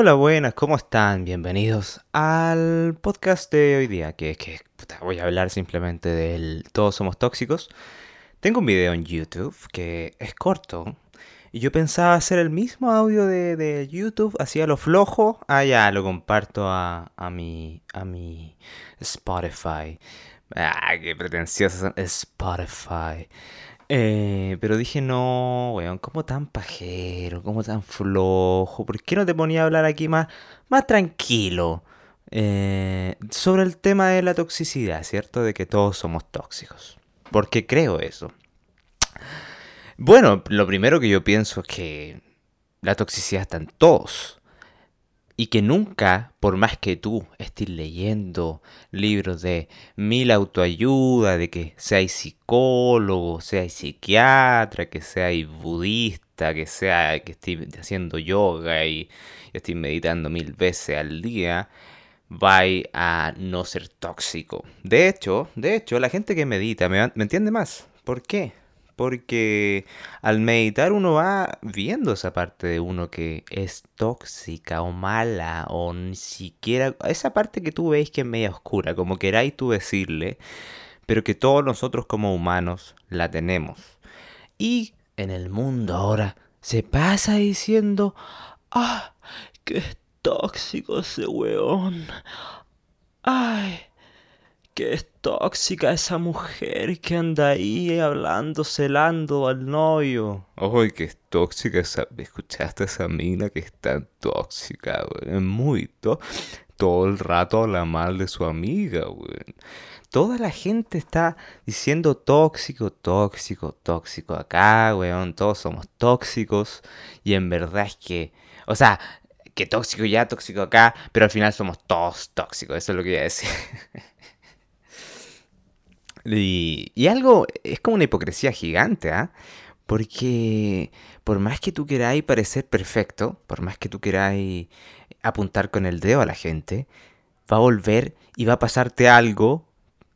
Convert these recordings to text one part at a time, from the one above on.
Hola, buenas, ¿cómo están? Bienvenidos al podcast de hoy día, que es que puta, voy a hablar simplemente del Todos somos tóxicos. Tengo un video en YouTube que es corto y yo pensaba hacer el mismo audio de, YouTube, hacía lo flojo. Ah, ya, lo comparto a, a, mi, a mi Spotify. Ah, qué pretencioso Spotify. Eh, pero dije, no, weón, como tan pajero, como tan flojo. ¿Por qué no te ponía a hablar aquí más, más tranquilo? Eh, sobre el tema de la toxicidad, ¿cierto? De que todos somos tóxicos. Porque creo eso. Bueno, lo primero que yo pienso es que la toxicidad está en todos y que nunca, por más que tú estés leyendo libros de mil autoayuda, de que seas psicólogo, seas psiquiatra, que seas budista, que sea que estés haciendo yoga y, estés meditando mil veces al día, va a no ser tóxico. De hecho, de hecho, la gente que medita me, me entiende más. ¿Por qué? Porque al meditar uno va viendo esa parte de uno que es tóxica o mala o ni siquiera esa parte que tú ves que es media oscura, como queráis tú decirle, pero que todos nosotros como humanos la tenemos. Y en el mundo ahora se pasa diciendo, ah, qué tóxico ese weón. Ay, que es tóxica esa mujer que anda ahí hablando, celando al novio. Ay, que es tóxica esa... ¿Escuchaste esa mina que es tan tóxica, güey? Es muy tóxica. Todo el rato habla mal de su amiga, güey. Toda la gente está diciendo tóxico, tóxico, tóxico acá, weón. Todos somos tóxicos. Y en verdad es que... O sea, que tóxico ya, tóxico acá, pero al final somos todos tóxicos. Eso es lo que iba a decir. Y, algo, es como una hipocresía gigante, ¿ah? Porque por más que tú queráis parecer perfecto, por más que tú queráis apuntar con el dedo a la gente, va a volver y va a pasarte algo,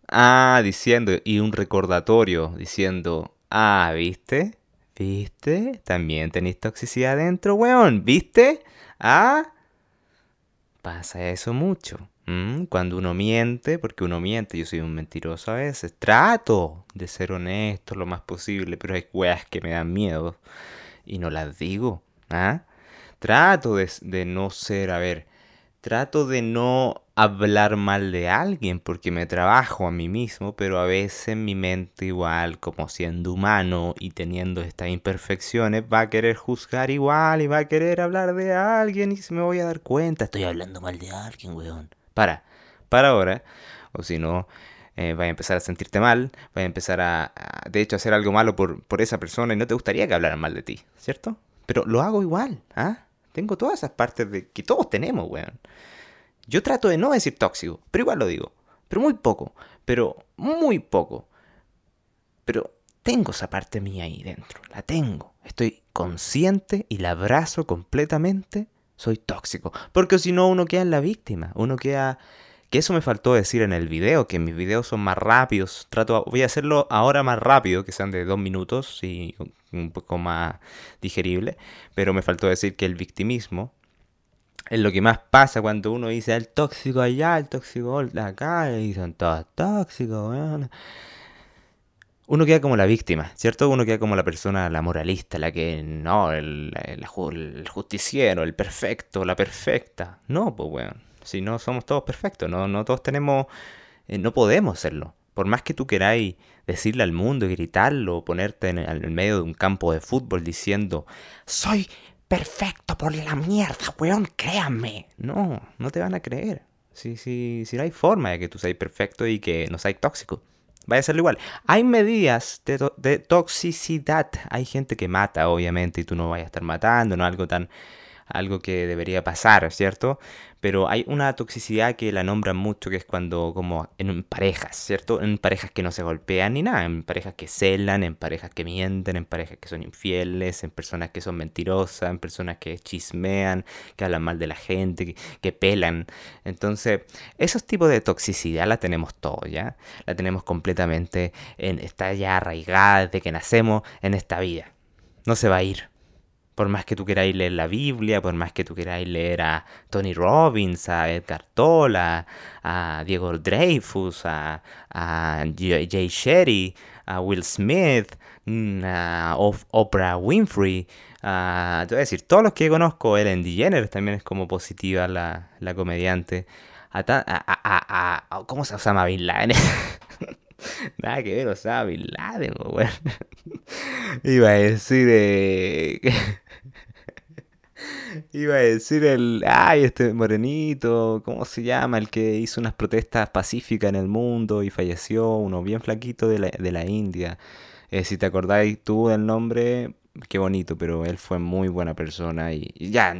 ah, diciendo, y un recordatorio diciendo, ah, ¿viste? ¿Viste? También tenéis toxicidad dentro, weón, ¿viste? Ah, pasa eso mucho. Mm, cuando uno miente, porque uno miente, yo soy un mentiroso a veces, trato de ser honesto lo más posible, pero hay weas que me dan miedo y no las digo. ¿ah? Trato de, no ser, a ver, trato de no hablar mal de alguien porque me trabajo a mí mismo, pero a veces mi mente igual, como siendo humano y teniendo estas imperfecciones, va a querer juzgar igual y va a querer hablar de alguien y se me voy a dar cuenta, estoy hablando mal de alguien, weón para, para ahora, o si no, eh, a empezar a sentirte mal, va a empezar a, de hecho, a hacer algo malo por, por, esa persona y no te gustaría que hablaran mal de ti, ¿cierto? Pero lo hago igual, ¿ah? Tengo todas esas partes de que todos tenemos, weón. Yo trato de no decir tóxico, pero igual lo digo. Pero muy poco, pero muy poco. Pero tengo esa parte mía ahí dentro, la tengo. Estoy consciente y la abrazo completamente soy tóxico. Porque si no, uno queda en la víctima. Uno queda... Que eso me faltó decir en el video, que mis videos son más rápidos. Trato, voy a hacerlo ahora más rápido, que sean de dos minutos y un poco más digerible. Pero me faltó decir que el victimismo es lo que más pasa cuando uno dice el tóxico allá, el tóxico acá, y son todos tóxicos, uno queda como la víctima, ¿cierto? Uno queda como la persona, la moralista, la que, no, el, justiciero, el perfecto, la perfecta. No, pues, weón. Si no somos todos perfectos, no, no todos tenemos, eh, no podemos serlo. Por más que tú queráis decirle al mundo y gritarlo, ponerte en el, medio de un campo de fútbol diciendo, soy perfecto por la mierda, weón, créanme. No, no te van a creer. Si, si, si no hay forma de que tú seas perfecto y que no seas tóxico. Vaya a serlo igual. Hay medidas de, toxicidad. Hay gente que mata, obviamente, y tú no vayas a estar matando, no algo tan algo que debería pasar, ¿cierto? Pero hay una toxicidad que la nombran mucho, que es cuando como en parejas, ¿cierto? En parejas que no se golpean ni nada, en parejas que celan, en parejas que mienten, en parejas que son infieles, en personas que son mentirosas, en personas que chismean, que hablan mal de la gente, que, pelan. Entonces, esos tipos de toxicidad la tenemos todos, ¿ya? La tenemos completamente, en, está ya arraigada desde que nacemos en esta vida. No se va a ir Por más que tú queráis leer la Biblia, por más que tú queráis leer a Tony Robbins, a Edgar Tola, a Diego Dreyfus, a, a Jay Sherry, a Will Smith, mm, a Oprah Winfrey, a, decir, todos los que conozco, Ellen DeGeneres también es como positiva la, la comediante, a, ¿cómo se llama Bin Laden? Nada que ver, o sea, Bin Laden, bueno. Iba a decir, eh... Iba a decir el. Ay, este morenito, ¿cómo se llama? El que hizo unas protestas pacíficas en el mundo y falleció, uno bien flaquito de la, de la India. Eh, si te acordáis tú del nombre, qué bonito, pero él fue muy buena persona y, ya,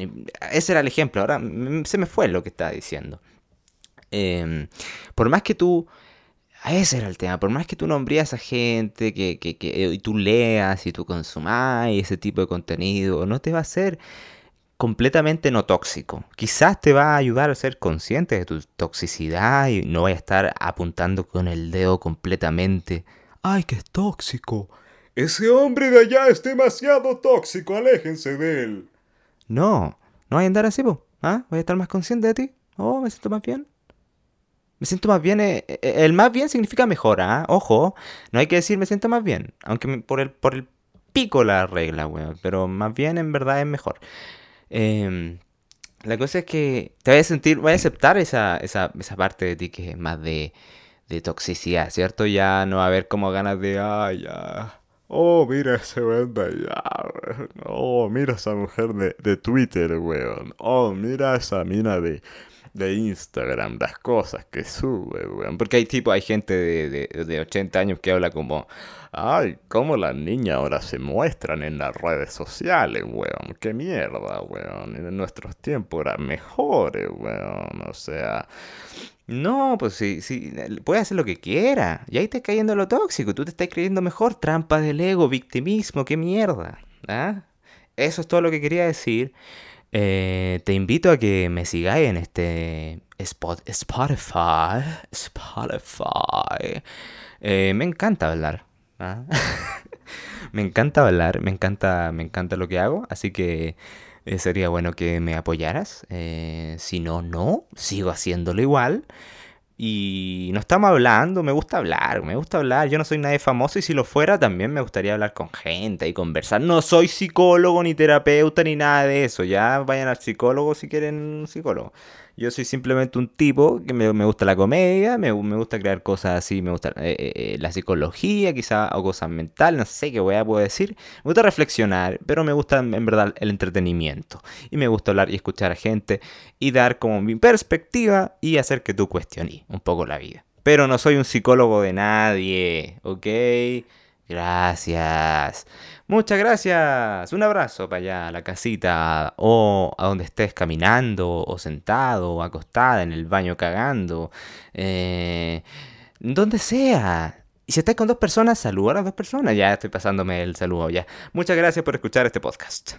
ese era el ejemplo. Ahora se me fue lo que estaba diciendo. Em, por más que tú. Ese era el tema. Por más que tú nombrías a gente, que, que, que y tú leas y tú consumas ese tipo de contenido, no te va a hacer completamente no tóxico. Quizás te va a ayudar a ser consciente de tu toxicidad y no vaya a estar apuntando con el dedo completamente. ¡Ay, que es tóxico! Ese hombre de allá es demasiado tóxico, aléjense de él. No, no voy a andar así, po. ¿Ah? Voy a estar más consciente de ti. Oh, me siento más bien. Me siento más bien. Eh, eh, el más bien significa mejor, ¿ah? Ojo, no hay que decir me siento más bien. Aunque por el, por el pico la regla, weón. Pero más bien en verdad es mejor. Em, la cosa es que te voy a sentir, voy a aceptar esa, esa, esa parte de ti que es más de, de toxicidad, ¿cierto? Ya no va a haber como ganas de, ay, ya. Oh, mira ese weón de Oh, mira esa mujer de, de Twitter, weón. Oh, mira esa mina de, de Instagram, las cosas que sube, weón. Porque hay tipo, hay gente de, de, de 80 años que habla como, ay, cómo las niñas ahora se muestran en las redes sociales, weón. Qué mierda, weón. En nuestros tiempos eran mejores, weón. O sea... No, pues sí, sí, puede hacer lo que quiera. Y ahí está cayendo lo tóxico. Tú te estás creyendo mejor. Trampa del ego, victimismo, qué mierda. ¿Ah? Eso es todo lo que quería decir. Eh, te invito a que me sigáis en este Spotify. Spotify. Eh, me encanta hablar. ¿ah? me encanta hablar, me encanta, me encanta lo que hago, así que eh, sería bueno que me apoyaras. si no, no, sigo haciéndolo igual. Y no estamos hablando, me gusta hablar, me gusta hablar. Yo no soy nadie famoso y si lo fuera también me gustaría hablar con gente y conversar. No soy psicólogo ni terapeuta ni nada de eso. Ya vayan al psicólogo si quieren un psicólogo. Yo soy simplemente un tipo que me, gusta la comedia, me, gusta crear cosas así, me gusta eh, eh, eh, la psicología quizá, o cosas mentales, no sé qué voy a decir. Me gusta reflexionar, pero me gusta en verdad el entretenimiento. Y me gusta hablar y escuchar a gente y dar como mi perspectiva y hacer que tú cuestiones un poco la vida. Pero no soy un psicólogo de nadie, ¿ok? Gracias. Muchas gracias. Un abrazo para allá, a la casita, o a donde estés caminando, o sentado, o acostada en el baño cagando. Eh, donde sea. Y si estás con dos personas, saluda a las dos personas. Ya estoy pasándome el saludo ya. Muchas gracias por escuchar este podcast.